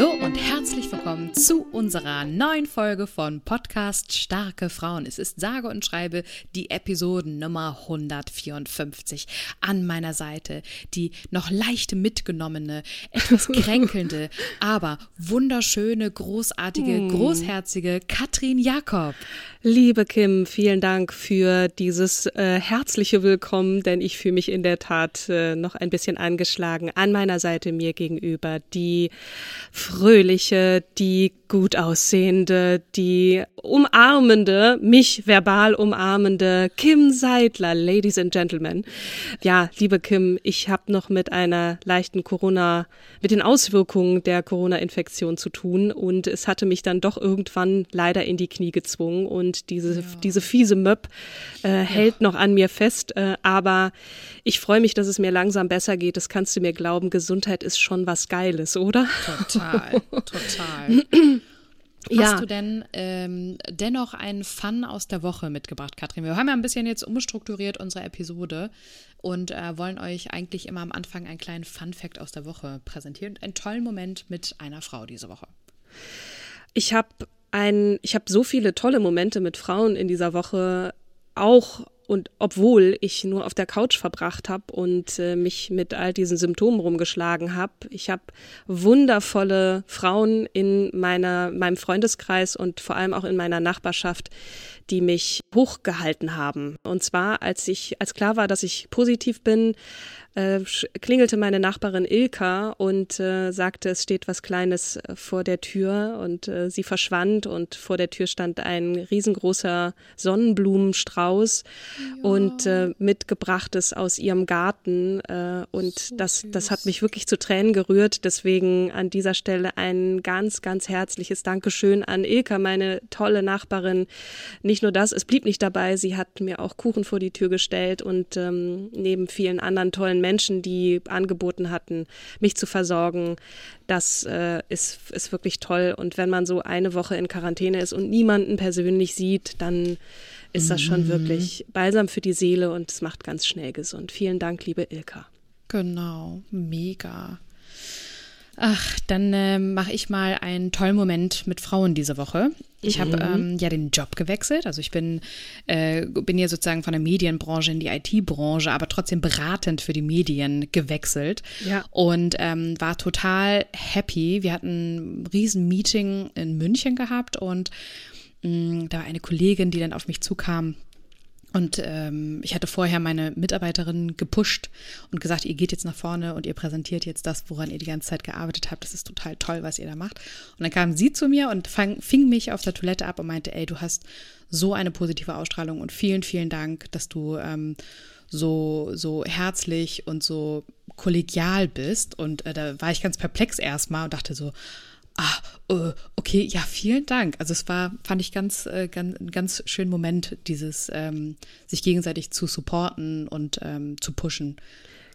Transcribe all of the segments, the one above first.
Lalu und herzlich willkommen zu unserer neuen Folge von Podcast Starke Frauen. Es ist sage und schreibe die Episode Nummer 154. An meiner Seite die noch leicht mitgenommene, etwas kränkelnde, aber wunderschöne, großartige, Hm. großherzige Katrin Jakob. Liebe Kim, vielen Dank für dieses äh, herzliche Willkommen, denn ich fühle mich in der Tat äh, noch ein bisschen angeschlagen. An meiner Seite mir gegenüber die fröhliche, die gut aussehende, die umarmende, mich verbal umarmende Kim Seidler, Ladies and Gentlemen. Ja, liebe Kim, ich habe noch mit einer leichten Corona, mit den Auswirkungen der Corona-Infektion zu tun und es hatte mich dann doch irgendwann leider in die Knie gezwungen und diese, diese fiese Möb äh, hält noch an mir fest, äh, aber ich freue mich, dass es mir langsam besser geht. Das kannst du mir glauben. Gesundheit ist schon was Geiles, oder? Total, total. Hast Ja. du denn ähm, dennoch einen Fun aus der Woche mitgebracht, Katrin? Wir haben ja ein bisschen jetzt umstrukturiert unsere Episode und äh, wollen euch eigentlich immer am Anfang einen kleinen Fun-Fact aus der Woche präsentieren. Einen tollen Moment mit einer Frau diese Woche. Ich habe ein, ich habe so viele tolle Momente mit Frauen in dieser Woche, auch und obwohl ich nur auf der Couch verbracht habe und äh, mich mit all diesen Symptomen rumgeschlagen habe. Ich habe wundervolle Frauen in meiner, meinem Freundeskreis und vor allem auch in meiner Nachbarschaft, die mich hochgehalten haben. Und zwar, als ich, als klar war, dass ich positiv bin, äh, klingelte meine Nachbarin Ilka und äh, sagte, es steht was Kleines äh, vor der Tür und äh, sie verschwand und vor der Tür stand ein riesengroßer Sonnenblumenstrauß und äh, mitgebrachtes aus ihrem Garten äh, und das, das hat mich wirklich zu Tränen gerührt. Deswegen an dieser Stelle ein ganz, ganz herzliches Dankeschön an Ilka, meine tolle Nachbarin. Nicht nur das, es blieb nicht dabei, sie hat mir auch Kuchen vor die Tür gestellt und ähm, neben vielen anderen tollen Menschen, die angeboten hatten, mich zu versorgen, das äh, ist, ist wirklich toll. Und wenn man so eine Woche in Quarantäne ist und niemanden persönlich sieht, dann ist das schon wirklich balsam für die Seele und es macht ganz schnell gesund. Vielen Dank, liebe Ilka. Genau, mega. Ach, dann ähm, mache ich mal einen tollen Moment mit Frauen diese Woche. Ich habe ähm, ja den Job gewechselt. Also ich bin, äh, bin hier sozusagen von der Medienbranche in die IT-Branche, aber trotzdem beratend für die Medien gewechselt. Ja. Und ähm, war total happy. Wir hatten ein riesen Meeting in München gehabt und mh, da war eine Kollegin, die dann auf mich zukam und ähm, ich hatte vorher meine Mitarbeiterin gepusht und gesagt, ihr geht jetzt nach vorne und ihr präsentiert jetzt das, woran ihr die ganze Zeit gearbeitet habt. Das ist total toll, was ihr da macht. Und dann kam sie zu mir und fang, fing mich auf der Toilette ab und meinte, ey, du hast so eine positive Ausstrahlung und vielen, vielen Dank, dass du ähm, so, so herzlich und so kollegial bist. Und äh, da war ich ganz perplex erstmal und dachte so, ah, äh, okay, ja, vielen Dank. Also es war, fand ich ganz, äh, ganz, ganz schönen Moment, dieses ähm, sich gegenseitig zu supporten und ähm, zu pushen.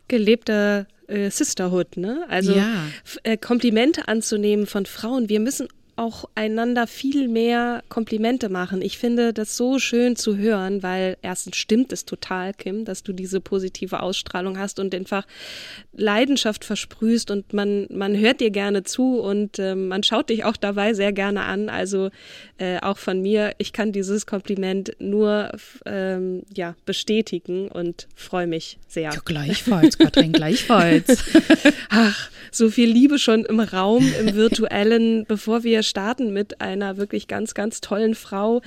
Gelebter äh, Sisterhood, ne? Also Ja. äh, Komplimente anzunehmen von Frauen. Wir müssen auch einander viel mehr Komplimente machen. Ich finde das so schön zu hören, weil erstens stimmt es total, Kim, dass du diese positive Ausstrahlung hast und einfach Leidenschaft versprühst und man, man hört dir gerne zu und äh, man schaut dich auch dabei sehr gerne an. Also äh, auch von mir, ich kann dieses Kompliment nur ähm, ja, bestätigen und freue mich sehr. Ja, gleichfalls, Katrin, gleichfalls. Ach, so viel Liebe schon im Raum, im virtuellen, bevor wir starten mit einer wirklich ganz, ganz tollen Frau,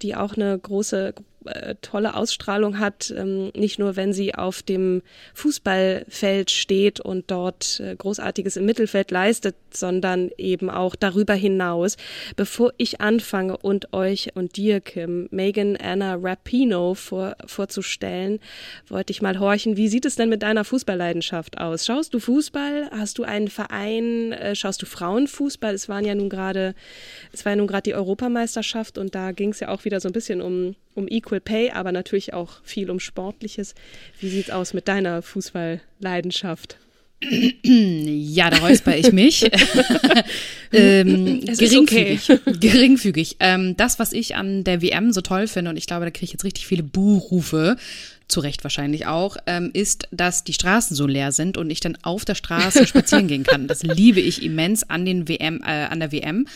die auch eine große äh, tolle Ausstrahlung hat, ähm, nicht nur wenn sie auf dem Fußballfeld steht und dort äh, Großartiges im Mittelfeld leistet, sondern eben auch darüber hinaus. Bevor ich anfange und euch und dir, Kim, Megan Anna Rapino vor, vorzustellen, wollte ich mal horchen, wie sieht es denn mit deiner Fußballleidenschaft aus? Schaust du Fußball? Hast du einen Verein? Äh, schaust du Frauenfußball? Es waren ja nun gerade, es war ja nun gerade die Europameisterschaft und da ging es ja auch wieder so ein bisschen um um Equal Pay, aber natürlich auch viel um Sportliches. Wie sieht's aus mit deiner Fußballleidenschaft? Ja, da räusper ich mich. ähm, geringfügig. Okay. geringfügig. Ähm, das, was ich an der WM so toll finde, und ich glaube, da kriege ich jetzt richtig viele Buhrufe, zu Recht wahrscheinlich auch, ähm, ist, dass die Straßen so leer sind und ich dann auf der Straße spazieren gehen kann. Das liebe ich immens an den WM, äh, an der WM.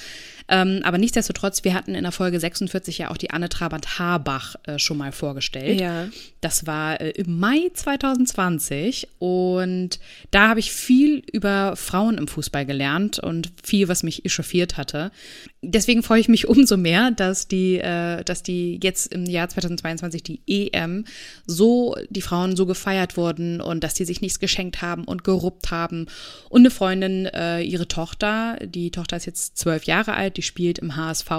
Ähm, aber nichtsdestotrotz, wir hatten in der Folge 46 ja auch die Anne Trabant-Harbach äh, schon mal vorgestellt. Ja. Das war äh, im Mai 2020 und da habe ich viel über Frauen im Fußball gelernt und viel, was mich echauffiert hatte. Deswegen freue ich mich umso mehr, dass die, äh, dass die jetzt im Jahr 2022 die EM so, die Frauen so gefeiert wurden und dass die sich nichts geschenkt haben und geruppt haben. Und eine Freundin, äh, ihre Tochter, die Tochter ist jetzt zwölf Jahre alt, die spielt im HSV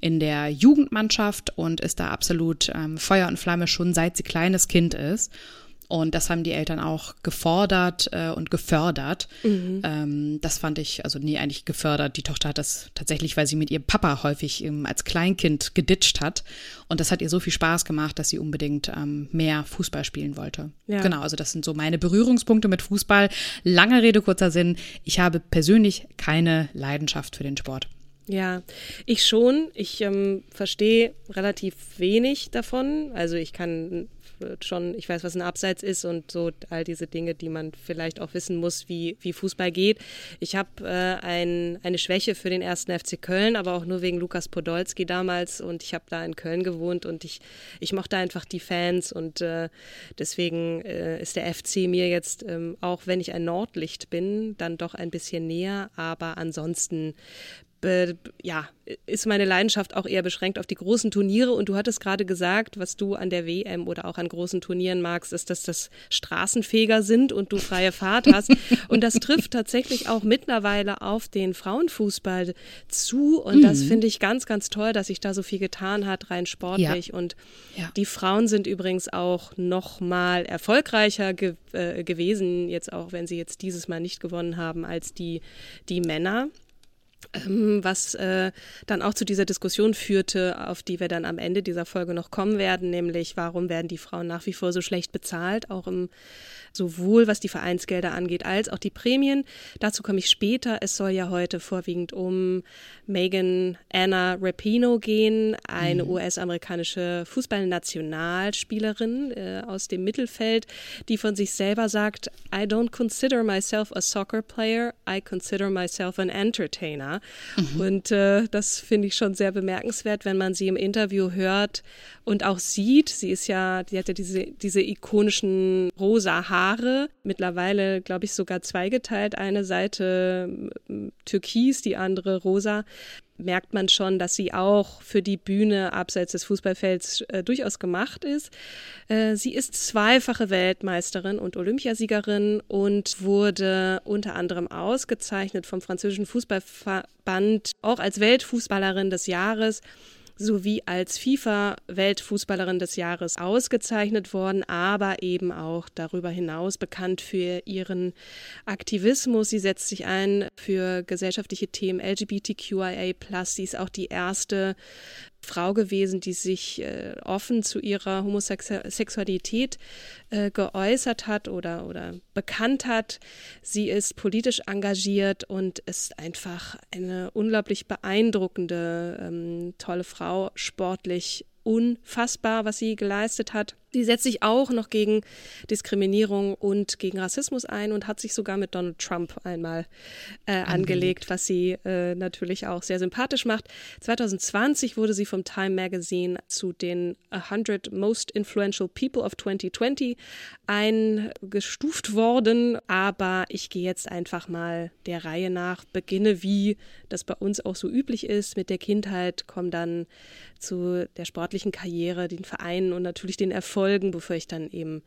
in der Jugendmannschaft und ist da absolut ähm, Feuer und Flamme schon seit sie kleines Kind ist. Und das haben die Eltern auch gefordert äh, und gefördert. Mhm. Ähm, das fand ich, also nie eigentlich gefördert. Die Tochter hat das tatsächlich, weil sie mit ihrem Papa häufig ähm, als Kleinkind geditscht hat. Und das hat ihr so viel Spaß gemacht, dass sie unbedingt ähm, mehr Fußball spielen wollte. Ja. Genau, also das sind so meine Berührungspunkte mit Fußball. Lange Rede, kurzer Sinn. Ich habe persönlich keine Leidenschaft für den Sport. Ja, ich schon. Ich ähm, verstehe relativ wenig davon. Also ich kann schon, ich weiß, was ein Abseits ist und so all diese Dinge, die man vielleicht auch wissen muss, wie, wie Fußball geht. Ich habe äh, ein, eine Schwäche für den ersten FC Köln, aber auch nur wegen Lukas Podolski damals und ich habe da in Köln gewohnt und ich, ich mochte einfach die Fans und äh, deswegen äh, ist der FC mir jetzt, ähm, auch wenn ich ein Nordlicht bin, dann doch ein bisschen näher, aber ansonsten be, ja, ist meine Leidenschaft auch eher beschränkt auf die großen Turniere. Und du hattest gerade gesagt, was du an der WM oder auch an großen Turnieren magst, ist, dass das Straßenfeger sind und du freie Fahrt hast. und das trifft tatsächlich auch mittlerweile auf den Frauenfußball zu. Und mhm. das finde ich ganz, ganz toll, dass sich da so viel getan hat, rein sportlich. Ja. Und ja. die Frauen sind übrigens auch noch mal erfolgreicher ge äh, gewesen, jetzt auch wenn sie jetzt dieses Mal nicht gewonnen haben, als die, die Männer. Ähm, was äh, dann auch zu dieser Diskussion führte, auf die wir dann am Ende dieser Folge noch kommen werden, nämlich warum werden die Frauen nach wie vor so schlecht bezahlt, auch im sowohl was die Vereinsgelder angeht als auch die Prämien. Dazu komme ich später. Es soll ja heute vorwiegend um Megan Anna Rapino gehen, eine mhm. US-amerikanische Fußballnationalspielerin äh, aus dem Mittelfeld, die von sich selber sagt, I don't consider myself a soccer player, I consider myself an entertainer. Mhm. Und äh, das finde ich schon sehr bemerkenswert, wenn man sie im Interview hört und auch sieht. Sie ist ja, die hat ja diese, diese ikonischen rosa Haare, mittlerweile, glaube ich, sogar zweigeteilt. Eine Seite türkis, die andere rosa merkt man schon, dass sie auch für die Bühne abseits des Fußballfelds äh, durchaus gemacht ist. Äh, sie ist zweifache Weltmeisterin und Olympiasiegerin und wurde unter anderem ausgezeichnet vom französischen Fußballverband auch als Weltfußballerin des Jahres sowie als FIFA-Weltfußballerin des Jahres ausgezeichnet worden, aber eben auch darüber hinaus bekannt für ihren Aktivismus. Sie setzt sich ein für gesellschaftliche Themen LGBTQIA+. Sie ist auch die erste Frau gewesen, die sich äh, offen zu ihrer Homosexualität äh, geäußert hat oder, oder bekannt hat. Sie ist politisch engagiert und ist einfach eine unglaublich beeindruckende, ähm, tolle Frau, sportlich unfassbar, was sie geleistet hat. Sie setzt sich auch noch gegen Diskriminierung und gegen Rassismus ein und hat sich sogar mit Donald Trump einmal äh, angelegt, was sie äh, natürlich auch sehr sympathisch macht. 2020 wurde sie vom Time Magazine zu den 100 Most Influential People of 2020 eingestuft worden. Aber ich gehe jetzt einfach mal der Reihe nach, beginne wie das bei uns auch so üblich ist, mit der Kindheit, komme dann zu der sportlichen Karriere, den Vereinen und natürlich den Erfolgen, bevor ich dann eben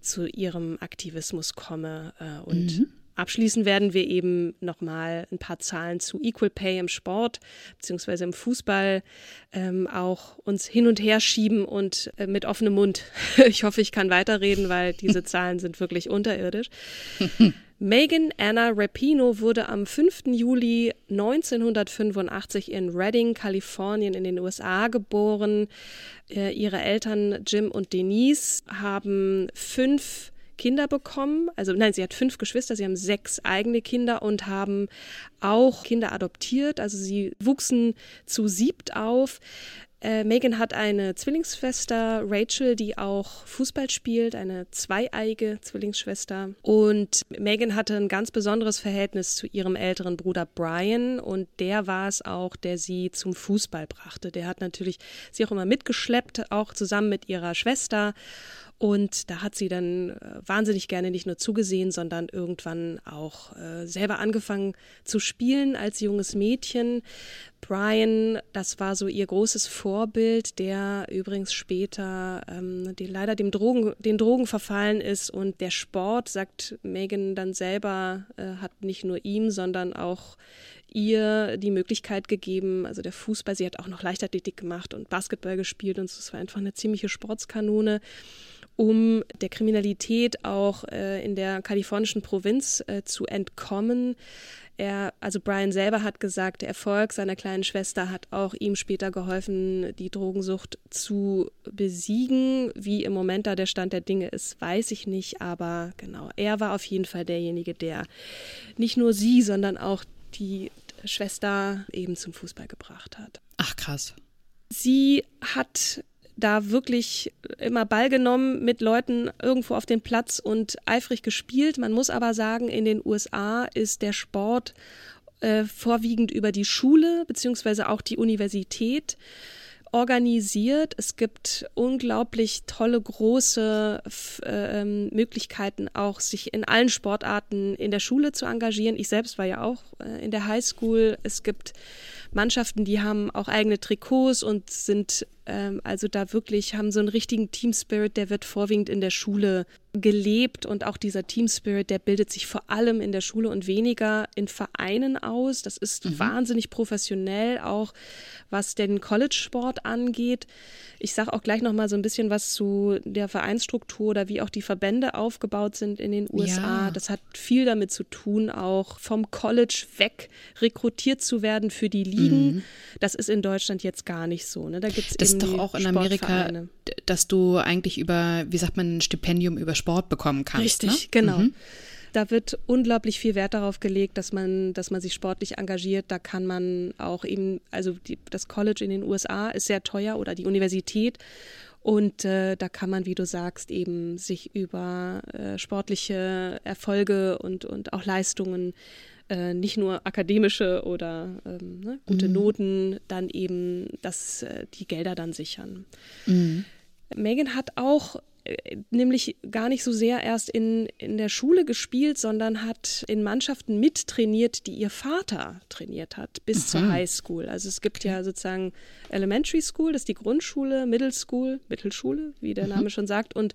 zu ihrem Aktivismus komme. Äh, und mhm. abschließend werden wir eben nochmal ein paar Zahlen zu Equal Pay im Sport beziehungsweise im Fußball ähm, auch uns hin und her schieben und äh, mit offenem Mund. ich hoffe, ich kann weiterreden, weil diese Zahlen sind wirklich unterirdisch. Megan Anna Rapino wurde am 5. Juli 1985 in Redding, Kalifornien in den USA geboren. Äh, ihre Eltern Jim und Denise haben fünf Kinder bekommen. Also nein, sie hat fünf Geschwister, sie haben sechs eigene Kinder und haben auch Kinder adoptiert. Also sie wuchsen zu siebt auf. Äh, Megan hat eine Zwillingsschwester, Rachel, die auch Fußball spielt, eine zweieige Zwillingsschwester. Und Megan hatte ein ganz besonderes Verhältnis zu ihrem älteren Bruder Brian und der war es auch, der sie zum Fußball brachte. Der hat natürlich sie auch immer mitgeschleppt, auch zusammen mit ihrer Schwester. Und da hat sie dann äh, wahnsinnig gerne nicht nur zugesehen, sondern irgendwann auch äh, selber angefangen zu spielen als junges Mädchen. Brian, das war so ihr großes Vorbild, der übrigens später ähm, die, leider dem Drogen, den Drogen verfallen ist. Und der Sport, sagt Megan dann selber, äh, hat nicht nur ihm, sondern auch ihr die Möglichkeit gegeben, also der Fußball, sie hat auch noch Leichtathletik gemacht und Basketball gespielt und es war einfach eine ziemliche Sportskanone um der Kriminalität auch äh, in der kalifornischen Provinz äh, zu entkommen. Er, also Brian selber hat gesagt, der Erfolg seiner kleinen Schwester hat auch ihm später geholfen, die Drogensucht zu besiegen. Wie im Moment da der Stand der Dinge ist, weiß ich nicht, aber genau, er war auf jeden Fall derjenige, der nicht nur sie, sondern auch die Schwester eben zum Fußball gebracht hat. Ach krass. Sie hat da wirklich immer Ball genommen mit Leuten irgendwo auf den Platz und eifrig gespielt. Man muss aber sagen, in den USA ist der Sport äh, vorwiegend über die Schule beziehungsweise auch die Universität organisiert. Es gibt unglaublich tolle, große äh, Möglichkeiten, auch sich in allen Sportarten in der Schule zu engagieren. Ich selbst war ja auch äh, in der Highschool. Es gibt Mannschaften, die haben auch eigene Trikots und sind ähm, also da wirklich, haben so einen richtigen Team Spirit, der wird vorwiegend in der Schule gelebt und auch dieser Team Spirit, der bildet sich vor allem in der Schule und weniger in Vereinen aus. Das ist mhm. wahnsinnig professionell, auch was den College-Sport angeht. Ich sage auch gleich noch mal so ein bisschen was zu der Vereinsstruktur oder wie auch die Verbände aufgebaut sind in den USA. Ja. Das hat viel damit zu tun, auch vom College weg rekrutiert zu werden für die Ligen. Mhm. Das ist in Deutschland jetzt gar nicht so. Ne? Da gibt's das ist doch auch in Amerika, dass du eigentlich über, wie sagt man, ein Stipendium über Sport bekommen kannst. Richtig, ne? genau. Mhm. Da wird unglaublich viel Wert darauf gelegt, dass man, dass man sich sportlich engagiert. Da kann man auch eben, also die, das College in den USA ist sehr teuer oder die Universität. Und äh, da kann man, wie du sagst, eben sich über äh, sportliche Erfolge und, und auch Leistungen äh, nicht nur akademische oder ähm, ne, gute mhm. Noten, dann eben dass äh, die Gelder dann sichern. Mhm. Megan hat auch äh, nämlich gar nicht so sehr erst in, in der Schule gespielt, sondern hat in Mannschaften mittrainiert, die ihr Vater trainiert hat, bis mhm. zur High School. Also es gibt okay. ja sozusagen Elementary School, das ist die Grundschule, Middle School, Mittelschule, wie der mhm. Name schon sagt, und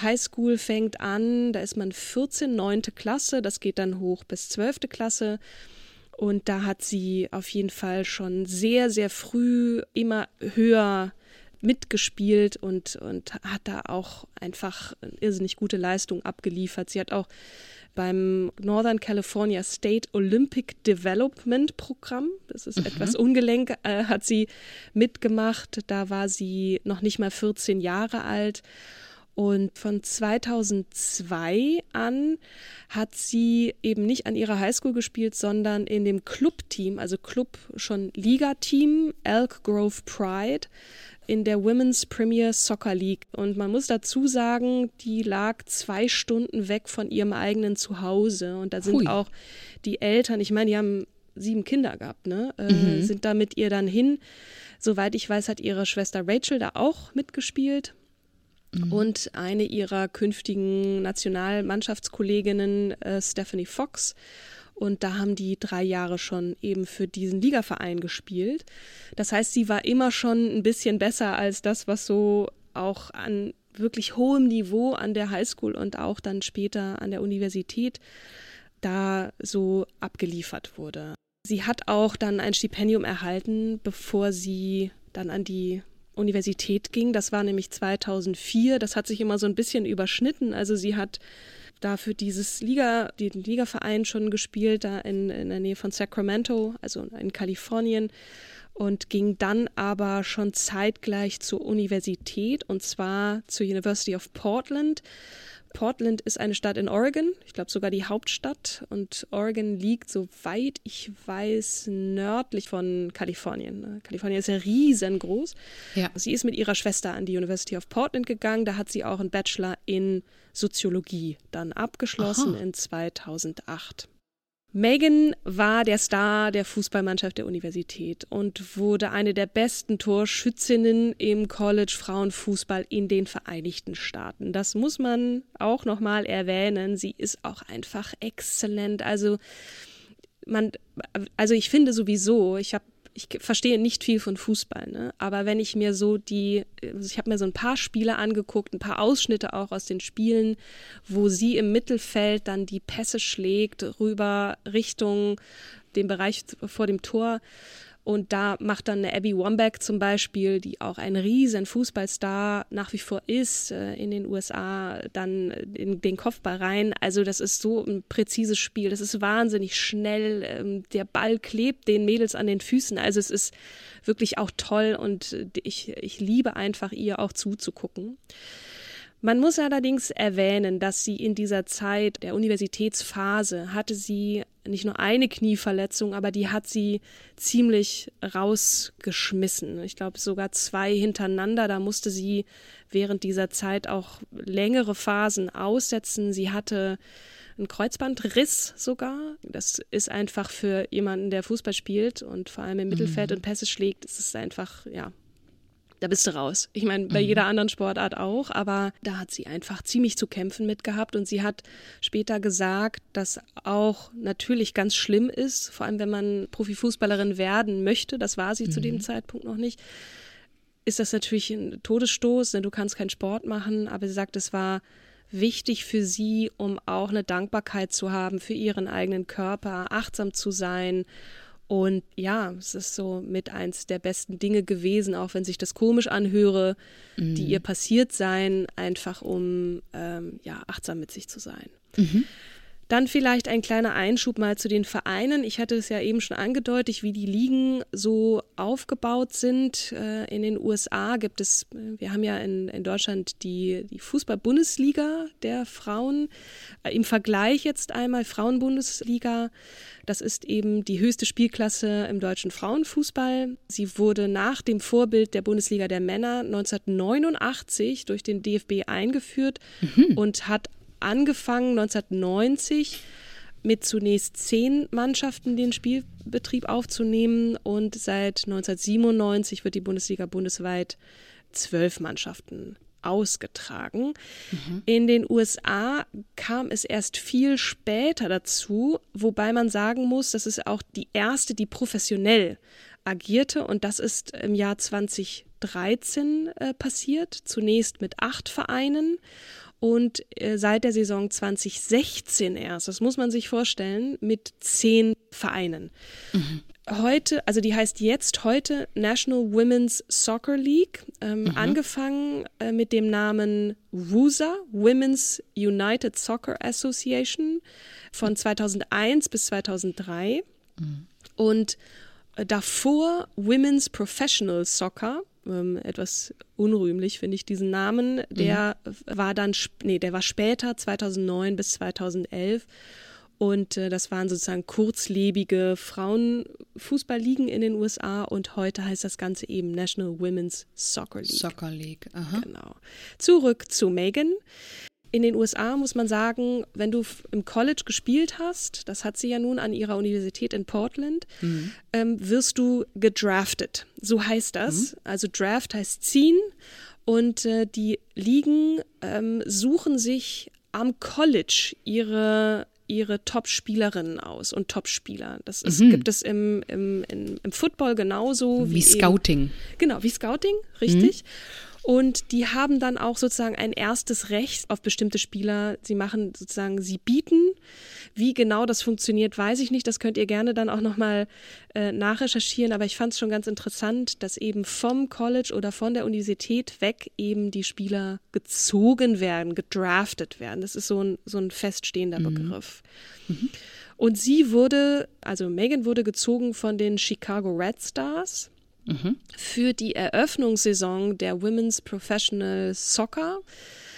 High School fängt an, da ist man 14, 9. Klasse, das geht dann hoch bis 12. Klasse. Und da hat sie auf jeden Fall schon sehr, sehr früh immer höher mitgespielt und, und hat da auch einfach irrsinnig gute Leistung abgeliefert. Sie hat auch beim Northern California State Olympic Development Programm, das ist mhm. etwas ungelenk, äh, hat sie mitgemacht. Da war sie noch nicht mal 14 Jahre alt und von 2002 an hat sie eben nicht an ihrer Highschool gespielt, sondern in dem Clubteam, also Club schon Liga-Team, Elk Grove Pride in der Women's Premier Soccer League. Und man muss dazu sagen, die lag zwei Stunden weg von ihrem eigenen Zuhause. Und da sind Hui. auch die Eltern, ich meine, die haben sieben Kinder gehabt, ne? Äh, mhm. Sind da mit ihr dann hin. Soweit ich weiß, hat ihre Schwester Rachel da auch mitgespielt. Mhm. Und eine ihrer künftigen Nationalmannschaftskolleginnen, äh, Stephanie Fox. Und da haben die drei Jahre schon eben für diesen Ligaverein gespielt. Das heißt, sie war immer schon ein bisschen besser als das, was so auch an wirklich hohem Niveau an der Highschool und auch dann später an der Universität da so abgeliefert wurde. Sie hat auch dann ein Stipendium erhalten, bevor sie dann an die Universität ging. Das war nämlich 2004. Das hat sich immer so ein bisschen überschnitten. Also sie hat da für dieses Liga, den Ligaverein schon gespielt, da in, in der Nähe von Sacramento, also in Kalifornien und ging dann aber schon zeitgleich zur Universität und zwar zur University of Portland Portland ist eine Stadt in Oregon, ich glaube sogar die Hauptstadt. Und Oregon liegt, soweit ich weiß, nördlich von Kalifornien. Kalifornien ist ja riesengroß. Ja. Sie ist mit ihrer Schwester an die University of Portland gegangen. Da hat sie auch einen Bachelor in Soziologie dann abgeschlossen Aha. in 2008. Megan war der Star der Fußballmannschaft der Universität und wurde eine der besten Torschützinnen im College Frauenfußball in den Vereinigten Staaten. Das muss man auch nochmal erwähnen. Sie ist auch einfach exzellent. Also man, also ich finde sowieso, ich habe ich verstehe nicht viel von Fußball, ne? aber wenn ich mir so die, also ich habe mir so ein paar Spiele angeguckt, ein paar Ausschnitte auch aus den Spielen, wo sie im Mittelfeld dann die Pässe schlägt rüber Richtung dem Bereich vor dem Tor und da macht dann eine Abby Wambach zum Beispiel, die auch ein riesen Fußballstar nach wie vor ist, äh, in den USA, dann in den Kopfball rein. Also das ist so ein präzises Spiel. Das ist wahnsinnig schnell. Ähm, der Ball klebt den Mädels an den Füßen. Also es ist wirklich auch toll und ich, ich liebe einfach ihr auch zuzugucken. Man muss allerdings erwähnen, dass sie in dieser Zeit der Universitätsphase hatte sie nicht nur eine Knieverletzung, aber die hat sie ziemlich rausgeschmissen. Ich glaube sogar zwei hintereinander. Da musste sie während dieser Zeit auch längere Phasen aussetzen. Sie hatte einen Kreuzbandriss sogar. Das ist einfach für jemanden, der Fußball spielt und vor allem im Mittelfeld mhm. und Pässe schlägt, ist es einfach, ja, da bist du raus. Ich meine, bei mhm. jeder anderen Sportart auch, aber da hat sie einfach ziemlich zu kämpfen mit gehabt und sie hat später gesagt, dass auch natürlich ganz schlimm ist, vor allem wenn man Profifußballerin werden möchte, das war sie mhm. zu dem mhm. Zeitpunkt noch nicht, ist das natürlich ein Todesstoß, denn du kannst keinen Sport machen, aber sie sagt, es war wichtig für sie, um auch eine Dankbarkeit zu haben für ihren eigenen Körper, achtsam zu sein und ja, es ist so mit eins der besten Dinge gewesen, auch wenn sich das komisch anhöre, mhm. die ihr passiert sein, einfach um ähm, ja achtsam mit sich zu sein. Mhm. Dann vielleicht ein kleiner Einschub mal zu den Vereinen. Ich hatte es ja eben schon angedeutet, wie die Ligen so aufgebaut sind. Äh, in den USA gibt es, wir haben ja in, in Deutschland die, die Fußball-Bundesliga der Frauen. Äh, Im Vergleich jetzt einmal Frauenbundesliga. Das ist eben die höchste Spielklasse im deutschen Frauenfußball. Sie wurde nach dem Vorbild der Bundesliga der Männer 1989 durch den DFB eingeführt mhm. und hat angefangen 1990 mit zunächst zehn Mannschaften den Spielbetrieb aufzunehmen und seit 1997 wird die Bundesliga bundesweit zwölf Mannschaften ausgetragen. Mhm. In den USA kam es erst viel später dazu, wobei man sagen muss, das ist auch die erste, die professionell agierte und das ist im Jahr 2013 äh, passiert, zunächst mit acht Vereinen und äh, seit der Saison 2016 erst, das muss man sich vorstellen, mit zehn Vereinen. Mhm. heute, also die heißt jetzt heute National Women's Soccer League, ähm, mhm. angefangen äh, mit dem Namen WUSA, Women's United Soccer Association, von 2001 bis 2003. Mhm. Und äh, davor Women's Professional Soccer, ähm, etwas unrühmlich finde ich diesen Namen, der mhm. war dann, nee, der war später, 2009 bis 2011 und äh, das waren sozusagen kurzlebige Frauenfußballligen in den USA und heute heißt das Ganze eben National Women's Soccer League. Soccer League, aha. Genau. Zurück zu Megan. In den USA muss man sagen, wenn du im College gespielt hast, das hat sie ja nun an ihrer Universität in Portland, mhm. ähm, wirst du gedraftet. So heißt das. Mhm. Also Draft heißt ziehen und äh, die Ligen ähm, suchen sich am College ihre ihre Top-Spielerinnen aus und Top-Spieler. Das ist, mhm. gibt es im, im, im, im Football genauso wie, wie Scouting. Eben, genau, wie Scouting, richtig. Mhm. Und die haben dann auch sozusagen ein erstes Recht auf bestimmte Spieler. Sie machen sozusagen, sie bieten. Wie genau das funktioniert, weiß ich nicht. Das könnt ihr gerne dann auch nochmal äh, nachrecherchieren. Aber ich fand es schon ganz interessant, dass eben vom College oder von der Universität weg eben die Spieler gezogen werden, gedraftet werden. Das ist so ein, so ein feststehender mhm. Begriff. Mhm. Und sie wurde, also Megan wurde gezogen von den Chicago Red Stars für die Eröffnungssaison der Women's Professional Soccer.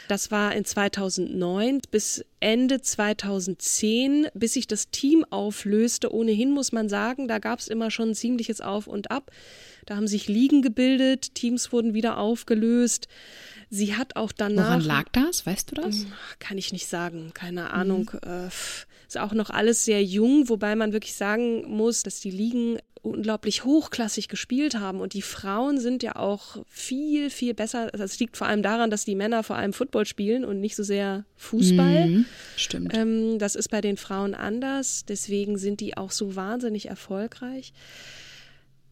Das war in 2009 bis Ende 2010, bis sich das Team auflöste. Ohnehin muss man sagen, da gab es immer schon ziemliches Auf und Ab. Da haben sich Ligen gebildet, Teams wurden wieder aufgelöst. Sie hat auch danach. Woran lag das? Weißt du das? Hm, kann ich nicht sagen. Keine Ahnung. Mhm. Äh, ist auch noch alles sehr jung, wobei man wirklich sagen muss, dass die Ligen unglaublich hochklassig gespielt haben und die Frauen sind ja auch viel, viel besser. Das also liegt vor allem daran, dass die Männer vor allem Football spielen und nicht so sehr Fußball. Mhm, stimmt. Ähm, das ist bei den Frauen anders, deswegen sind die auch so wahnsinnig erfolgreich.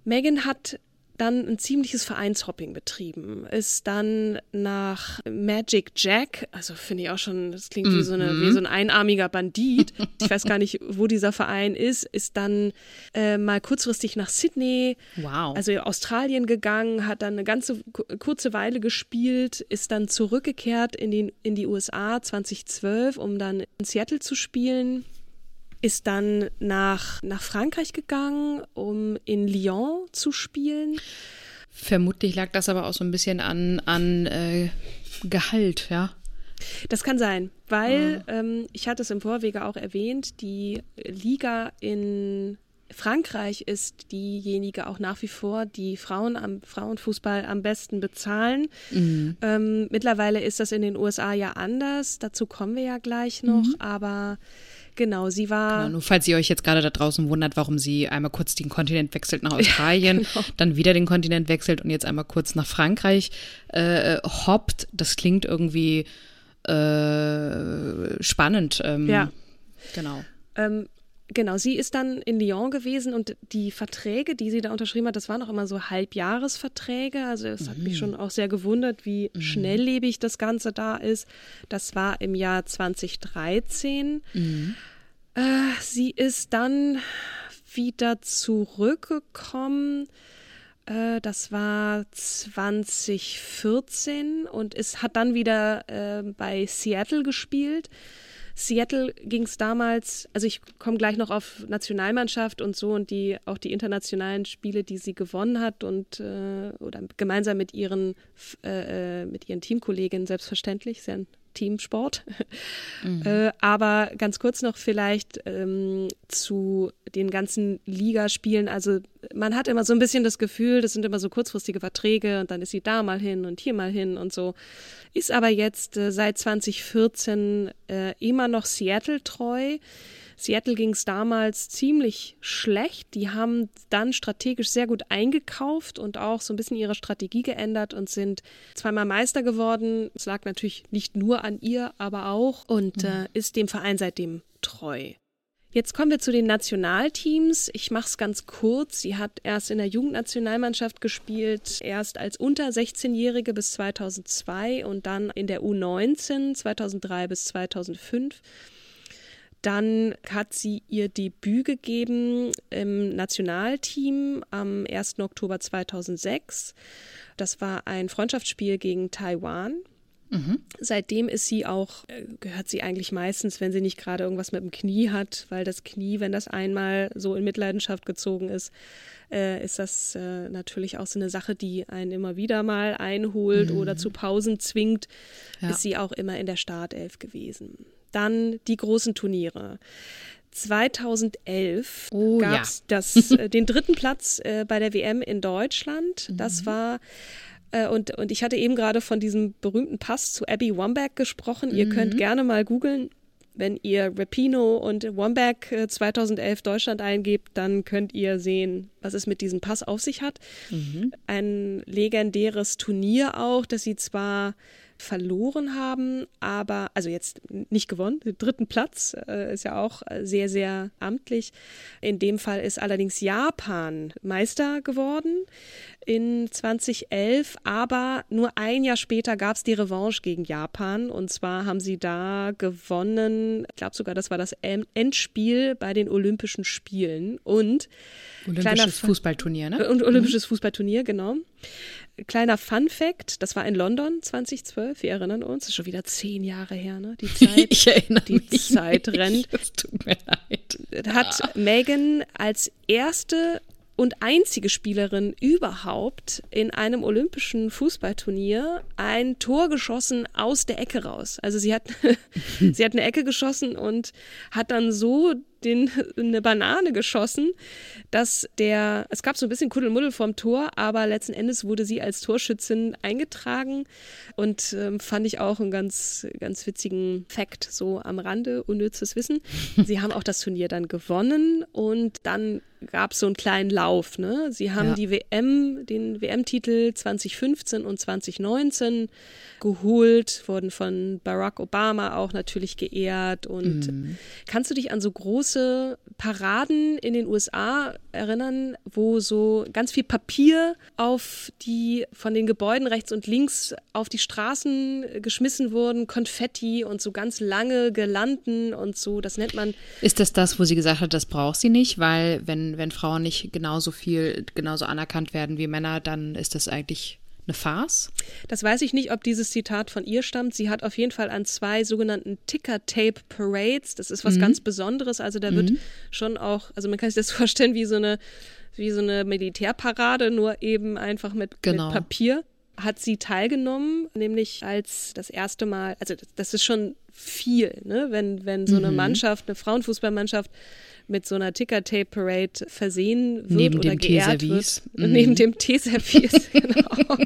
Megan hat dann ein ziemliches Vereinshopping betrieben, ist dann nach Magic Jack, also finde ich auch schon, das klingt wie so, eine, wie mhm. so ein einarmiger Bandit, ich weiß gar nicht, wo dieser Verein ist, ist dann äh, mal kurzfristig nach Sydney, wow. also Australien gegangen, hat dann eine ganze kurze Weile gespielt, ist dann zurückgekehrt in, den, in die USA 2012, um dann in Seattle zu spielen ist dann nach, nach Frankreich gegangen, um in Lyon zu spielen. Vermutlich lag das aber auch so ein bisschen an, an äh, Gehalt, ja. Das kann sein, weil ah. ähm, ich hatte es im Vorwege auch erwähnt, die Liga in Frankreich ist diejenige auch nach wie vor, die Frauen am Frauenfußball am besten bezahlen. Mhm. Ähm, mittlerweile ist das in den USA ja anders. Dazu kommen wir ja gleich noch. Mhm. Aber Genau, sie war. Genau, nur falls ihr euch jetzt gerade da draußen wundert, warum sie einmal kurz den Kontinent wechselt nach Australien, ja, genau. dann wieder den Kontinent wechselt und jetzt einmal kurz nach Frankreich äh, hoppt, das klingt irgendwie äh, spannend. Ähm, ja. Genau. Ähm, Genau, sie ist dann in Lyon gewesen und die Verträge, die sie da unterschrieben hat, das waren auch immer so Halbjahresverträge. Also es mhm. hat mich mhm. schon auch sehr gewundert, wie mhm. schnelllebig das Ganze da ist. Das war im Jahr 2013. Mhm. Äh, sie ist dann wieder zurückgekommen. Äh, das war 2014 und es hat dann wieder äh, bei Seattle gespielt. Seattle ging es damals, also ich komme gleich noch auf Nationalmannschaft und so und die auch die internationalen Spiele, die sie gewonnen hat und äh, oder gemeinsam mit ihren äh, äh mit ihren Teamkolleginnen selbstverständlich, ist ja ein Teamsport. Mhm. Äh, aber ganz kurz noch vielleicht ähm, zu den ganzen Ligaspielen. Also man hat immer so ein bisschen das Gefühl, das sind immer so kurzfristige Verträge und dann ist sie da mal hin und hier mal hin und so. Ist aber jetzt äh, seit 2014 äh, immer noch Seattle treu. Seattle ging es damals ziemlich schlecht. Die haben dann strategisch sehr gut eingekauft und auch so ein bisschen ihre Strategie geändert und sind zweimal Meister geworden. Es lag natürlich nicht nur an ihr, aber auch und mhm. äh, ist dem Verein seitdem treu. Jetzt kommen wir zu den Nationalteams. Ich mache es ganz kurz. Sie hat erst in der Jugendnationalmannschaft gespielt, erst als unter 16-Jährige bis 2002 und dann in der U19 2003 bis 2005. Dann hat sie ihr Debüt gegeben im Nationalteam am 1. Oktober 2006. Das war ein Freundschaftsspiel gegen Taiwan. Mhm. Seitdem ist sie auch, äh, gehört sie eigentlich meistens, wenn sie nicht gerade irgendwas mit dem Knie hat, weil das Knie, wenn das einmal so in Mitleidenschaft gezogen ist, äh, ist das äh, natürlich auch so eine Sache, die einen immer wieder mal einholt mhm. oder zu Pausen zwingt, ja. ist sie auch immer in der Startelf gewesen. Dann die großen Turniere. 2011 oh, gab es ja. äh, den dritten Platz äh, bei der WM in Deutschland. Das mhm. war äh, und, und ich hatte eben gerade von diesem berühmten Pass zu Abby Wambach gesprochen. Mhm. Ihr könnt gerne mal googeln. Wenn ihr Rapino und Wambach 2011 Deutschland eingebt, dann könnt ihr sehen, was es mit diesem Pass auf sich hat. Mhm. Ein legendäres Turnier auch, das sie zwar verloren haben, aber, also jetzt nicht gewonnen, den dritten Platz äh, ist ja auch sehr, sehr amtlich. In dem Fall ist allerdings Japan Meister geworden in 2011, aber nur ein Jahr später gab es die Revanche gegen Japan und zwar haben sie da gewonnen, ich glaube sogar, das war das Endspiel bei den Olympischen Spielen und Olympisches Fußballturnier, ne? Und Olympisches mhm. Fußballturnier, genau. Kleiner Fun Fact, das war in London 2012, wir erinnern uns, das ist schon wieder zehn Jahre her, ne? Die Zeit, ich erinnere die mich Zeit rennt. Es tut mir leid. Hat ah. Megan als erste und einzige Spielerin überhaupt in einem olympischen Fußballturnier ein Tor geschossen aus der Ecke raus. Also sie hat, sie hat eine Ecke geschossen und hat dann so den, eine Banane geschossen, dass der, es gab so ein bisschen Kuddelmuddel vom Tor, aber letzten Endes wurde sie als Torschützin eingetragen und ähm, fand ich auch einen ganz, ganz witzigen Fakt so am Rande, unnützes Wissen. Sie haben auch das Turnier dann gewonnen und dann gab es so einen kleinen Lauf. Ne? Sie haben ja. die WM, den WM-Titel 2015 und 2019 geholt, wurden von Barack Obama auch natürlich geehrt. Und mhm. kannst du dich an so große große Paraden in den USA erinnern, wo so ganz viel Papier auf die von den Gebäuden rechts und links auf die Straßen geschmissen wurden, Konfetti und so ganz lange Gelanden und so. Das nennt man. Ist das das, wo sie gesagt hat, das braucht sie nicht, weil wenn wenn Frauen nicht genauso viel genauso anerkannt werden wie Männer, dann ist das eigentlich eine Farce? Das weiß ich nicht, ob dieses Zitat von ihr stammt. Sie hat auf jeden Fall an zwei sogenannten Ticker-Tape-Parades. Das ist was mhm. ganz Besonderes. Also da wird mhm. schon auch, also man kann sich das vorstellen wie so eine, wie so eine Militärparade, nur eben einfach mit, genau. mit Papier hat sie teilgenommen, nämlich als das erste Mal, also das ist schon viel, ne? wenn, wenn so eine mhm. Mannschaft, eine Frauenfußballmannschaft mit so einer Ticker-Tape-Parade versehen wird Neben oder dem geehrt wird. Mhm. Neben dem Teeservice, genau.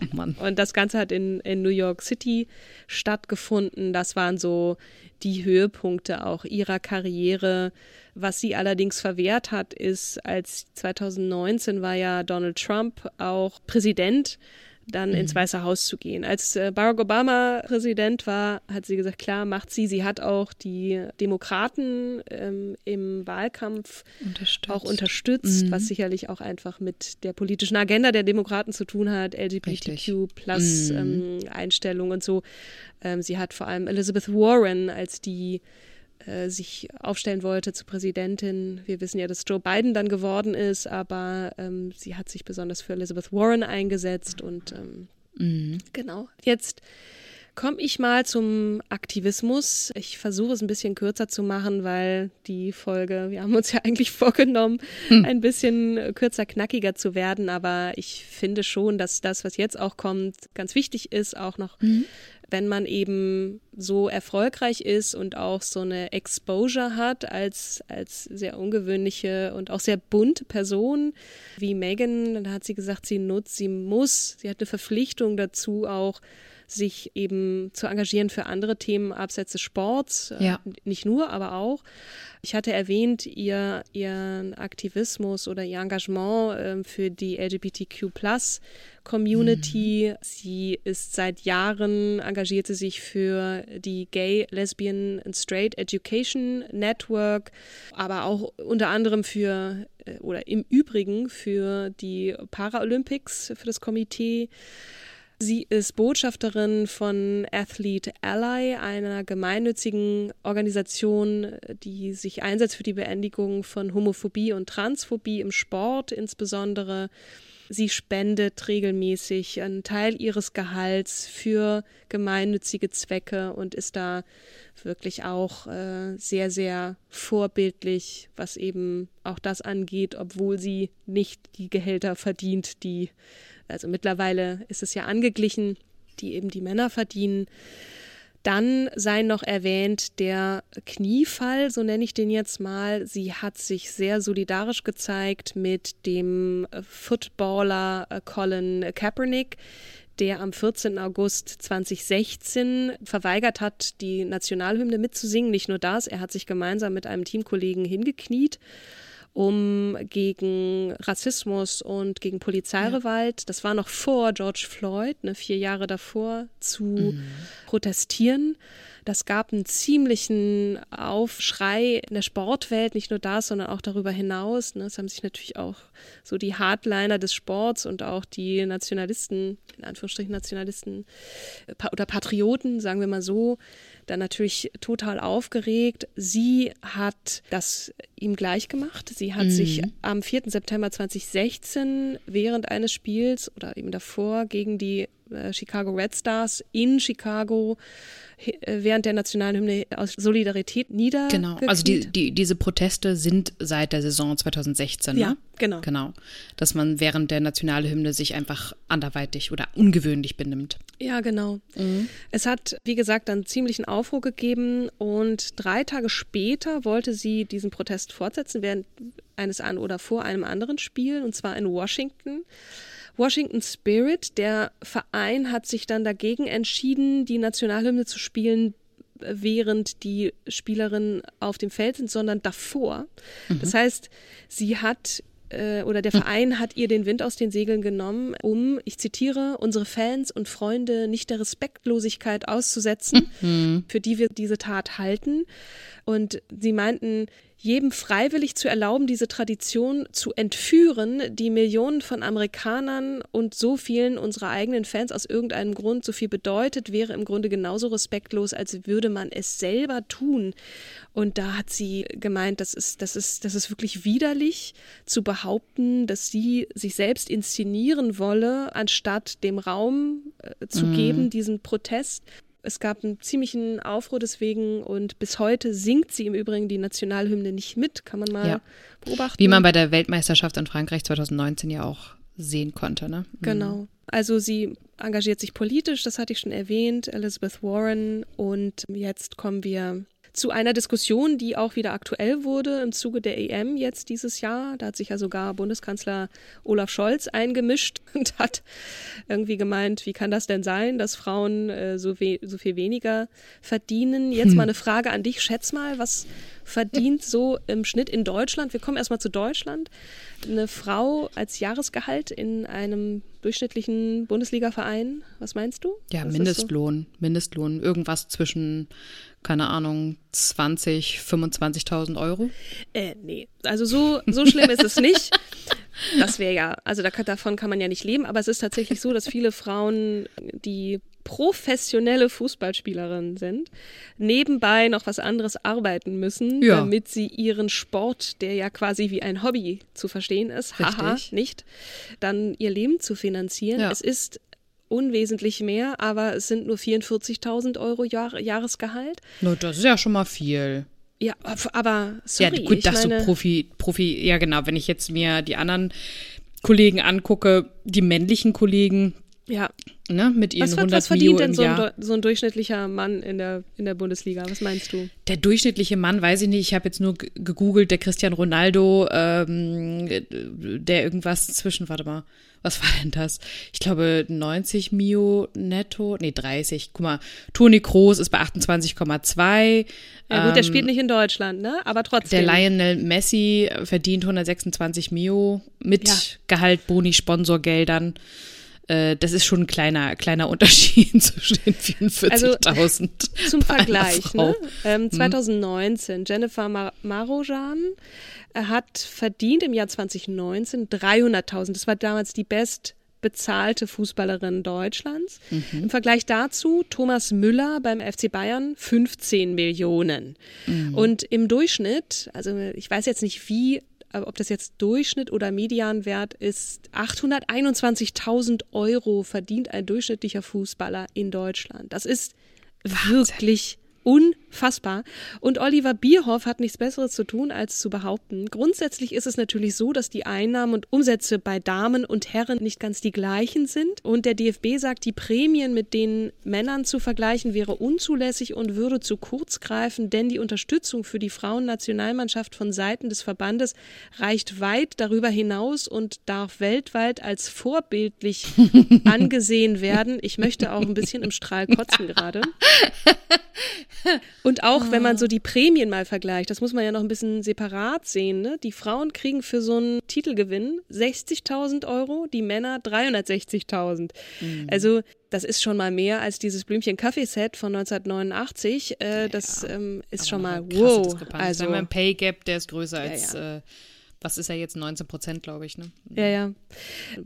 oh Mann. Und das Ganze hat in, in New York City stattgefunden. Das waren so die Höhepunkte auch ihrer Karriere. Was sie allerdings verwehrt hat, ist, als 2019 war ja Donald Trump auch Präsident dann mhm. ins Weiße Haus zu gehen. Als äh, Barack Obama Präsident war, hat sie gesagt, klar, macht sie. Sie hat auch die Demokraten ähm, im Wahlkampf unterstützt. auch unterstützt, mhm. was sicherlich auch einfach mit der politischen Agenda der Demokraten zu tun hat, LGBTQ plus mhm. ähm, und so. Ähm, sie hat vor allem Elizabeth Warren als die äh, sich aufstellen wollte zur Präsidentin. Wir wissen ja, dass Joe Biden dann geworden ist, aber ähm, sie hat sich besonders für Elizabeth Warren eingesetzt und ähm, mhm. genau. Jetzt komme ich mal zum Aktivismus. Ich versuche es ein bisschen kürzer zu machen, weil die Folge, wir haben uns ja eigentlich vorgenommen, hm. ein bisschen kürzer, knackiger zu werden. Aber ich finde schon, dass das, was jetzt auch kommt, ganz wichtig ist, auch noch mhm wenn man eben so erfolgreich ist und auch so eine Exposure hat als, als sehr ungewöhnliche und auch sehr bunte Person wie Megan, dann hat sie gesagt, sie nutzt, sie muss, sie hat eine Verpflichtung dazu auch, sich eben zu engagieren für andere Themen abseits des Sports. Äh, ja. Nicht nur, aber auch. Ich hatte erwähnt, ihr, ihren Aktivismus oder ihr Engagement äh, für die LGBTQ Community. Mhm. Sie ist seit Jahren, engagierte sich für die Gay, Lesbian and Straight Education Network, aber auch unter anderem für äh, oder im Übrigen für die Paralympics, für das Komitee. Sie ist Botschafterin von Athlete Ally, einer gemeinnützigen Organisation, die sich einsetzt für die Beendigung von Homophobie und Transphobie im Sport insbesondere. Sie spendet regelmäßig einen Teil ihres Gehalts für gemeinnützige Zwecke und ist da wirklich auch äh, sehr, sehr vorbildlich, was eben auch das angeht, obwohl sie nicht die Gehälter verdient, die, also mittlerweile ist es ja angeglichen, die eben die Männer verdienen. Dann sei noch erwähnt der Kniefall, so nenne ich den jetzt mal. Sie hat sich sehr solidarisch gezeigt mit dem Footballer äh, Colin Kaepernick, der am 14. August 2016 verweigert hat, die Nationalhymne mitzusingen. Nicht nur das, er hat sich gemeinsam mit einem Teamkollegen hingekniet um gegen Rassismus und gegen Polizeigewalt, ja. das war noch vor George Floyd, ne, vier Jahre davor, zu mhm. protestieren. Das gab einen ziemlichen Aufschrei in der Sportwelt, nicht nur das, sondern auch darüber hinaus. Ne? Es haben sich natürlich auch so die Hardliner des Sports und auch die Nationalisten, in Anführungsstrichen Nationalisten äh, oder Patrioten, sagen wir mal so, dann natürlich total aufgeregt. Sie hat das ihm gleich gemacht. Sie hat mhm. sich am 4. September 2016 während eines Spiels oder eben davor gegen die Chicago Red Stars in Chicago äh, während der nationalen Hymne aus Solidarität nieder. Genau, also die, die, diese Proteste sind seit der Saison 2016. Ne? Ja, genau. Genau, dass man während der Nationalhymne sich einfach anderweitig oder ungewöhnlich benimmt. Ja, genau. Mhm. Es hat, wie gesagt, dann ziemlichen Aufruhr gegeben und drei Tage später wollte sie diesen Protest fortsetzen während eines an oder vor einem anderen Spiel und zwar in Washington. Washington Spirit, der Verein, hat sich dann dagegen entschieden, die Nationalhymne zu spielen, während die Spielerinnen auf dem Feld sind, sondern davor. Mhm. Das heißt, sie hat äh, oder der Verein hat ihr den Wind aus den Segeln genommen, um, ich zitiere, unsere Fans und Freunde nicht der Respektlosigkeit auszusetzen, mhm. für die wir diese Tat halten. Und sie meinten, jedem freiwillig zu erlauben, diese Tradition zu entführen, die Millionen von Amerikanern und so vielen unserer eigenen Fans aus irgendeinem Grund so viel bedeutet, wäre im Grunde genauso respektlos, als würde man es selber tun. Und da hat sie gemeint, das ist, das ist, das ist wirklich widerlich zu behaupten, dass sie sich selbst inszenieren wolle, anstatt dem Raum äh, zu mhm. geben, diesen Protest. Es gab einen ziemlichen Aufruhr deswegen und bis heute singt sie im Übrigen die Nationalhymne nicht mit, kann man mal ja. beobachten. Wie man bei der Weltmeisterschaft in Frankreich 2019 ja auch sehen konnte, ne? Mhm. Genau. Also sie engagiert sich politisch, das hatte ich schon erwähnt, Elizabeth Warren. Und jetzt kommen wir zu einer Diskussion, die auch wieder aktuell wurde im Zuge der EM jetzt dieses Jahr. Da hat sich ja sogar Bundeskanzler Olaf Scholz eingemischt und hat irgendwie gemeint, wie kann das denn sein, dass Frauen äh, so, so viel weniger verdienen? Jetzt hm. mal eine Frage an dich. Schätz mal, was verdient so im Schnitt in Deutschland? Wir kommen erstmal zu Deutschland. Eine Frau als Jahresgehalt in einem durchschnittlichen Bundesliga-Verein, was meinst du? Ja, was Mindestlohn, so? Mindestlohn, irgendwas zwischen keine Ahnung, 20, 25.000 Euro? Äh, nee. Also so, so schlimm ist es nicht. Das wäre ja, also da, davon kann man ja nicht leben, aber es ist tatsächlich so, dass viele Frauen, die professionelle Fußballspielerinnen sind, nebenbei noch was anderes arbeiten müssen, ja. damit sie ihren Sport, der ja quasi wie ein Hobby zu verstehen ist, Richtig. haha, nicht, dann ihr Leben zu finanzieren. Ja. Es ist unwesentlich mehr, aber es sind nur 44.000 Euro Jahr Jahresgehalt. No, das ist ja schon mal viel. Ja, aber sorry, Ja, gut, dass meine, du Profi, Profi, ja genau, wenn ich jetzt mir die anderen Kollegen angucke, die männlichen Kollegen, ja. Ne, mit ihren was, 100 was verdient denn so ein, so ein, durchschnittlicher Mann in der, in der Bundesliga? Was meinst du? Der durchschnittliche Mann, weiß ich nicht. Ich habe jetzt nur gegoogelt, der Christian Ronaldo, ähm, der irgendwas zwischen, warte mal, was war denn das? Ich glaube 90 Mio netto, nee 30. Guck mal, Toni Kroos ist bei 28,2. Ja gut, ähm, der spielt nicht in Deutschland, ne? Aber trotzdem. Der Lionel Messi verdient 126 Mio mit ja. Gehalt, Boni, Sponsorgeldern äh, das ist schon ein kleiner, kleiner Unterschied zwischen den 44.000. Also, zum Vergleich, ne? Ähm, 2019, hm. Jennifer Mar Marojan hat verdient im Jahr 2019 300.000. Das war damals die best bezahlte Fußballerin Deutschlands. Im Vergleich dazu Thomas Müller beim FC Bayern 15 Millionen. Und im Durchschnitt, also ich weiß jetzt nicht wie, ob das jetzt Durchschnitt oder Medianwert ist, 821.000 Euro verdient ein durchschnittlicher Fußballer in Deutschland. Das ist wirklich unfassbar. Und Oliver Bierhoff hat nichts Besseres zu tun, als zu behaupten, grundsätzlich ist es natürlich so, dass die Einnahmen und Umsätze bei Damen und Herren nicht ganz die gleichen sind. Und der DFB sagt, die Prämien mit den Männern zu vergleichen wäre unzulässig und würde zu kurz greifen, denn die Unterstützung für die Frauennationalmannschaft von Seiten des Verbandes reicht weit darüber hinaus und darf weltweit als vorbildlich angesehen werden. Ich möchte auch ein bisschen im Strahl kotzen gerade. Und auch, wenn man so die Prämien mal vergleicht, das muss man ja noch ein bisschen separat sehen. Ne? Die Frauen kriegen für so einen Titelgewinn 60.000 Euro, die Männer 360.000. Also das ist schon mal mehr als dieses Blümchen-Kaffeeset von 1989. Äh, das ähm, ist schon mal wow. Also haben einen Pay Gap, der ist größer Ja, als, ja. Äh, was ist er jetzt, 19 Prozent, glaube ich, ne? Ja, ja.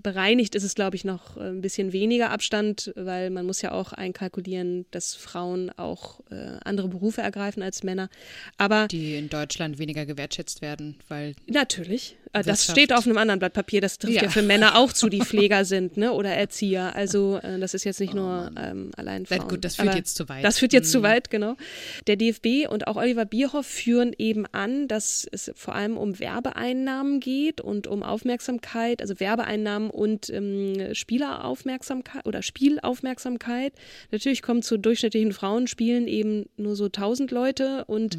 Bereinigt ist es, glaube ich, noch äh, ein bisschen weniger Abstand, weil man muss ja auch einkalkulieren, dass Frauen auch äh, andere Berufe ergreifen als Männer. Aber Die in Deutschland weniger gewertschätzt werden, weil natürlich, äh, das Wirtschaft. steht auf einem anderen Blatt Papier, das trifft ja, Ja. für Männer auch zu, die Pfleger sind ne? oder Erzieher. Also äh, das ist jetzt nicht nur ähm, allein Frauen. gut, das führt Aber jetzt zu weit. Das führt jetzt zu Mhm. weit, genau. Der DFB und auch Oliver Bierhoff führen eben an, dass es vor allem um Werbeeinnahmen geht und um Aufmerksamkeit, also Werbeeinnahmen und ähm, Spieleraufmerksamkeit oder Spielaufmerksamkeit. Natürlich kommen zu durchschnittlichen Frauenspielen eben nur so 1000 Leute und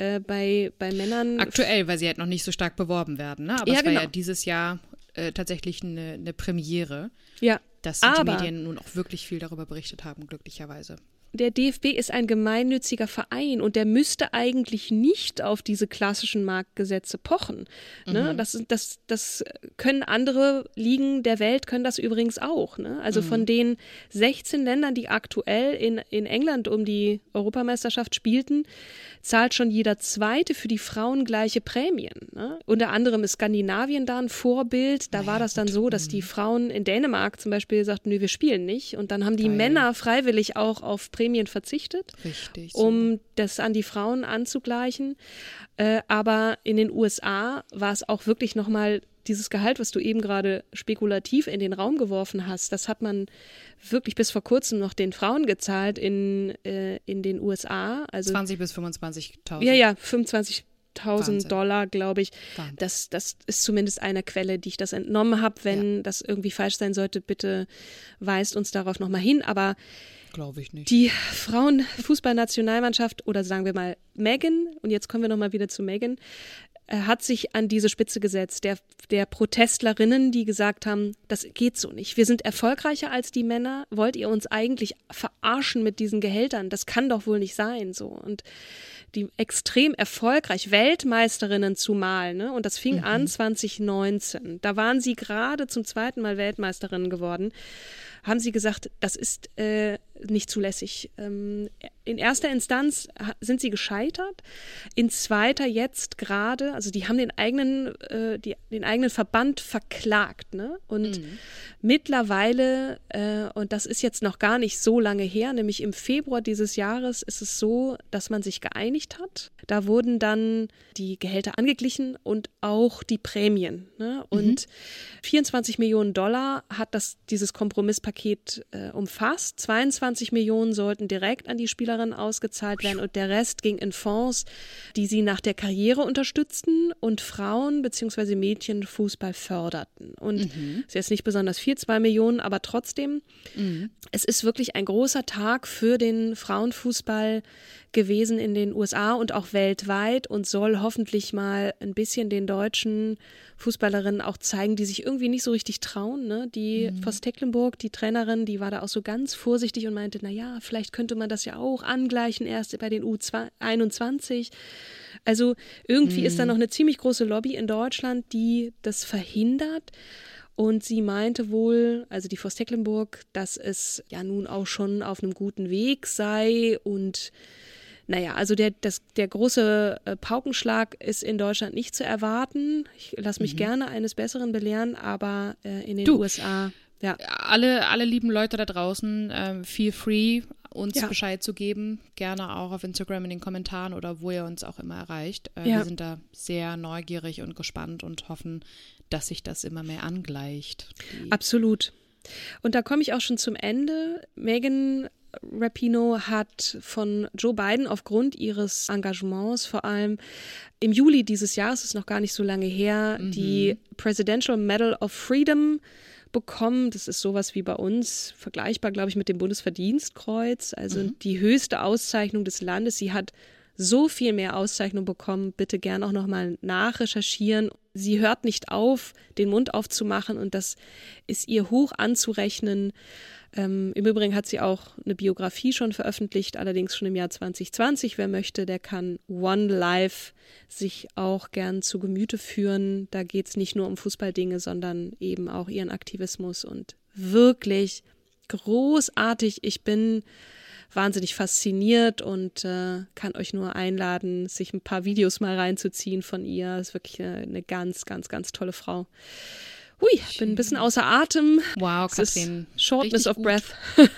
äh, bei, bei Männern Aktuell, weil sie halt noch nicht so stark beworben werden, ne? Aber Ja, es war genau. ja dieses Jahr äh, tatsächlich eine, eine Premiere, ja, dass die Medien nun auch wirklich viel darüber berichtet haben, glücklicherweise. Der DFB ist ein gemeinnütziger Verein und der müsste eigentlich nicht auf diese klassischen Marktgesetze pochen. Ne? Das, ist- das, das können andere Ligen der Welt, können das übrigens auch. Ne? Also von den 16 Ländern, die aktuell in, in England um die Europameisterschaft spielten, zahlt schon jeder Zweite für die Frauen gleiche Prämien. Ne? Unter anderem ist Skandinavien da ein Vorbild. Da war das dann so, dass die Frauen in Dänemark zum Beispiel sagten, nö, wir spielen nicht. Und dann haben die Geil. Männer freiwillig auch auf Prämien verzichtet, Richtig. um das an die Frauen anzugleichen. Äh, aber in den USA war es auch wirklich nochmal dieses Gehalt, was du eben gerade spekulativ in den Raum geworfen hast, das hat man wirklich bis vor kurzem noch den Frauen gezahlt in, äh, in den USA. Also 20 bis 25.000. ja, ja, 25.000 Wahnsinn. Dollar, glaube ich. Wahnsinn. Das, das ist zumindest eine Quelle, die ich das entnommen habe. Wenn das irgendwie falsch sein sollte, bitte weist uns darauf nochmal hin. Aber Glaube ich nicht. die Frauenfußballnationalmannschaft oder sagen wir mal Megan, und jetzt kommen wir nochmal wieder zu Megan, äh, hat sich an diese Spitze gesetzt, der, der Protestlerinnen, die gesagt haben, das geht so nicht. Wir sind erfolgreicher als die Männer. Wollt ihr uns eigentlich verarschen mit diesen Gehältern? Das kann doch wohl nicht sein, so. Und die extrem erfolgreich, Weltmeisterinnen zumal, ne? Und das fing an 2019. Da waren sie gerade zum zweiten Mal Weltmeisterinnen geworden. Haben sie gesagt, das ist äh, nicht zulässig. Ähm, in erster Instanz sind sie gescheitert. In zweiter jetzt gerade, also die haben den eigenen, äh, die, den eigenen Verband verklagt, ne? Und mittlerweile, äh, und das ist jetzt noch gar nicht so lange her, nämlich im Februar dieses Jahres ist es so, dass man sich geeinigt hat. Da wurden dann die Gehälter angeglichen und auch die Prämien. Ne? Und 24 Millionen Dollar hat das, dieses Kompromisspaket äh, umfasst. 22 Millionen sollten direkt an die Spielerin ausgezahlt werden und der Rest ging in Fonds, die sie nach der Karriere unterstützten und Frauen bzw. Mädchen Fußball förderten. Und ist jetzt nicht besonders viel, zwei Millionen, aber trotzdem, es ist wirklich ein großer Tag für den Frauenfußball gewesen in den USA und auch weltweit und soll hoffentlich mal ein bisschen den deutschen Fußballerinnen auch zeigen, die sich irgendwie nicht so richtig trauen. Ne? Die Voss Tecklenburg, die Trainerin, die war da auch so ganz vorsichtig und meinte, na ja, vielleicht könnte man das ja auch angleichen erst bei den U21. Also irgendwie ist da noch eine ziemlich große Lobby in Deutschland, die das verhindert. Und sie meinte wohl, also die Voss Tecklenburg, dass es ja nun auch schon auf einem guten Weg sei und naja, also der, das, der große äh, Paukenschlag ist in Deutschland nicht zu erwarten. Ich lasse mich gerne eines Besseren belehren, aber äh, in den Du, USA. Ja. Alle, alle lieben Leute da draußen, ähm, feel free, uns Ja. Bescheid zu geben. Gerne auch auf Instagram in den Kommentaren oder wo ihr uns auch immer erreicht. Äh, Ja. Wir sind da sehr neugierig und gespannt und hoffen, dass sich das immer mehr angleicht. Absolut. Und da komme ich auch schon zum Ende. Megan Rapino hat von Joe Biden aufgrund ihres Engagements vor allem im Juli dieses Jahres, ist noch gar nicht so lange her, die Presidential Medal of Freedom bekommen. Das ist sowas wie bei uns, vergleichbar, glaube ich, mit dem Bundesverdienstkreuz, also die höchste Auszeichnung des Landes. Sie hat so viel mehr Auszeichnung bekommen. Bitte gern auch nochmal nachrecherchieren. Sie hört nicht auf, den Mund aufzumachen und das ist ihr hoch anzurechnen. Ähm, Im Übrigen hat sie auch eine Biografie schon veröffentlicht, allerdings schon im Jahr 2020. Wer möchte, der kann One Life sich auch gern zu Gemüte führen. Da geht es nicht nur um Fußballdinge, sondern eben auch ihren Aktivismus und wirklich großartig. Ich bin wahnsinnig fasziniert und äh, kann euch nur einladen, sich ein paar Videos mal reinzuziehen von ihr. Ist wirklich eine, eine ganz, ganz, ganz tolle Frau. Hui, bin ein bisschen außer Atem. Wow, ist Katrin. Shortness of gut. breath.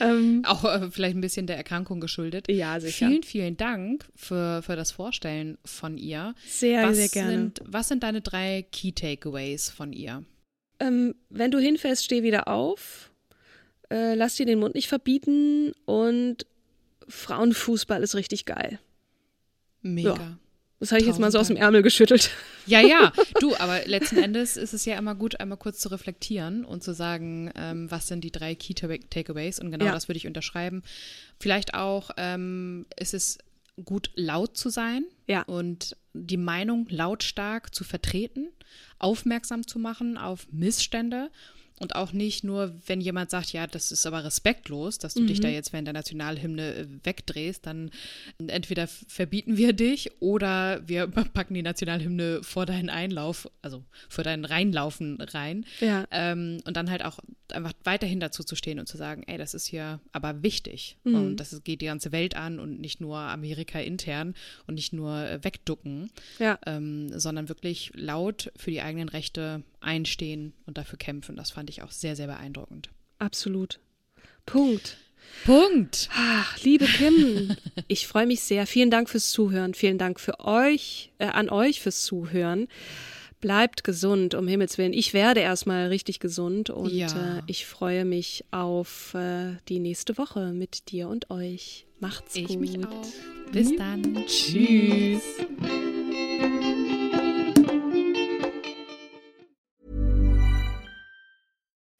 ähm, Auch äh, vielleicht ein bisschen der Erkrankung geschuldet. Ja, sicher. Vielen, vielen Dank für, für das Vorstellen von ihr. Sehr, was sehr gerne. Sind, was sind deine drei Key Takeaways von ihr? ähm, wenn du hinfällst, steh wieder auf. Äh, lass dir den Mund nicht verbieten und Frauenfußball ist richtig geil. Mega. Das habe ich jetzt mal so aus dem Ärmel geschüttelt. Ja, ja, du, aber letzten Endes ist es ja immer gut, einmal kurz zu reflektieren und zu sagen, ähm, was sind die drei Key Ta- Takeaways und genau Ja. das würde ich unterschreiben. Vielleicht auch ähm, ist es gut, laut zu sein Ja. und die Meinung lautstark zu vertreten, aufmerksam zu machen auf Missstände und auch nicht nur, wenn jemand sagt, ja, das ist aber respektlos, dass du dich da jetzt während der Nationalhymne äh, wegdrehst, dann entweder verbieten wir dich oder wir packen die Nationalhymne vor deinen Einlauf, also vor deinen Reinlaufen rein. Ja. Ähm, und dann halt auch einfach weiterhin dazu zu stehen und zu sagen, ey, das ist hier aber wichtig. Und das geht die ganze Welt an und nicht nur Amerika intern und nicht nur äh, wegducken, Ja. ähm, sondern wirklich laut für die eigenen Rechte einstehen und dafür kämpfen. Das fand ich auch sehr, sehr beeindruckend. Absolut. Punkt. Punkt. Ach, liebe Kim, ich freue mich sehr. Vielen Dank fürs Zuhören. Vielen Dank für euch, äh, an euch fürs Zuhören. Bleibt gesund, um Himmels Willen. Ich werde erstmal richtig gesund und Ja. äh, ich freue mich auf äh, die nächste Woche mit dir und euch. Macht's Ich gut. mich auch. Bis dann. Tschüss.